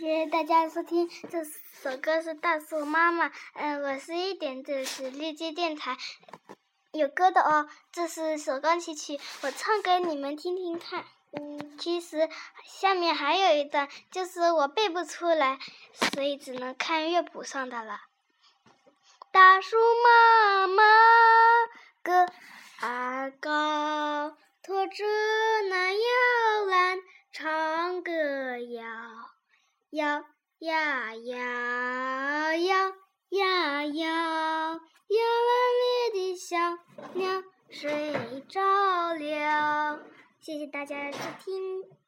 谢谢大家收听，这首歌是大树妈妈。嗯，我是一点，这是绿街电台，有歌的哦。这是首钢琴曲，我唱给你们听听看。嗯，其实下面还有一段，就是我背不出来，所以只能看乐谱上的了。大树妈妈个儿高，拖着那摇篮，唱歌谣摇呀摇摇呀摇，摇篮里的小鸟睡着了。谢谢大家的收听。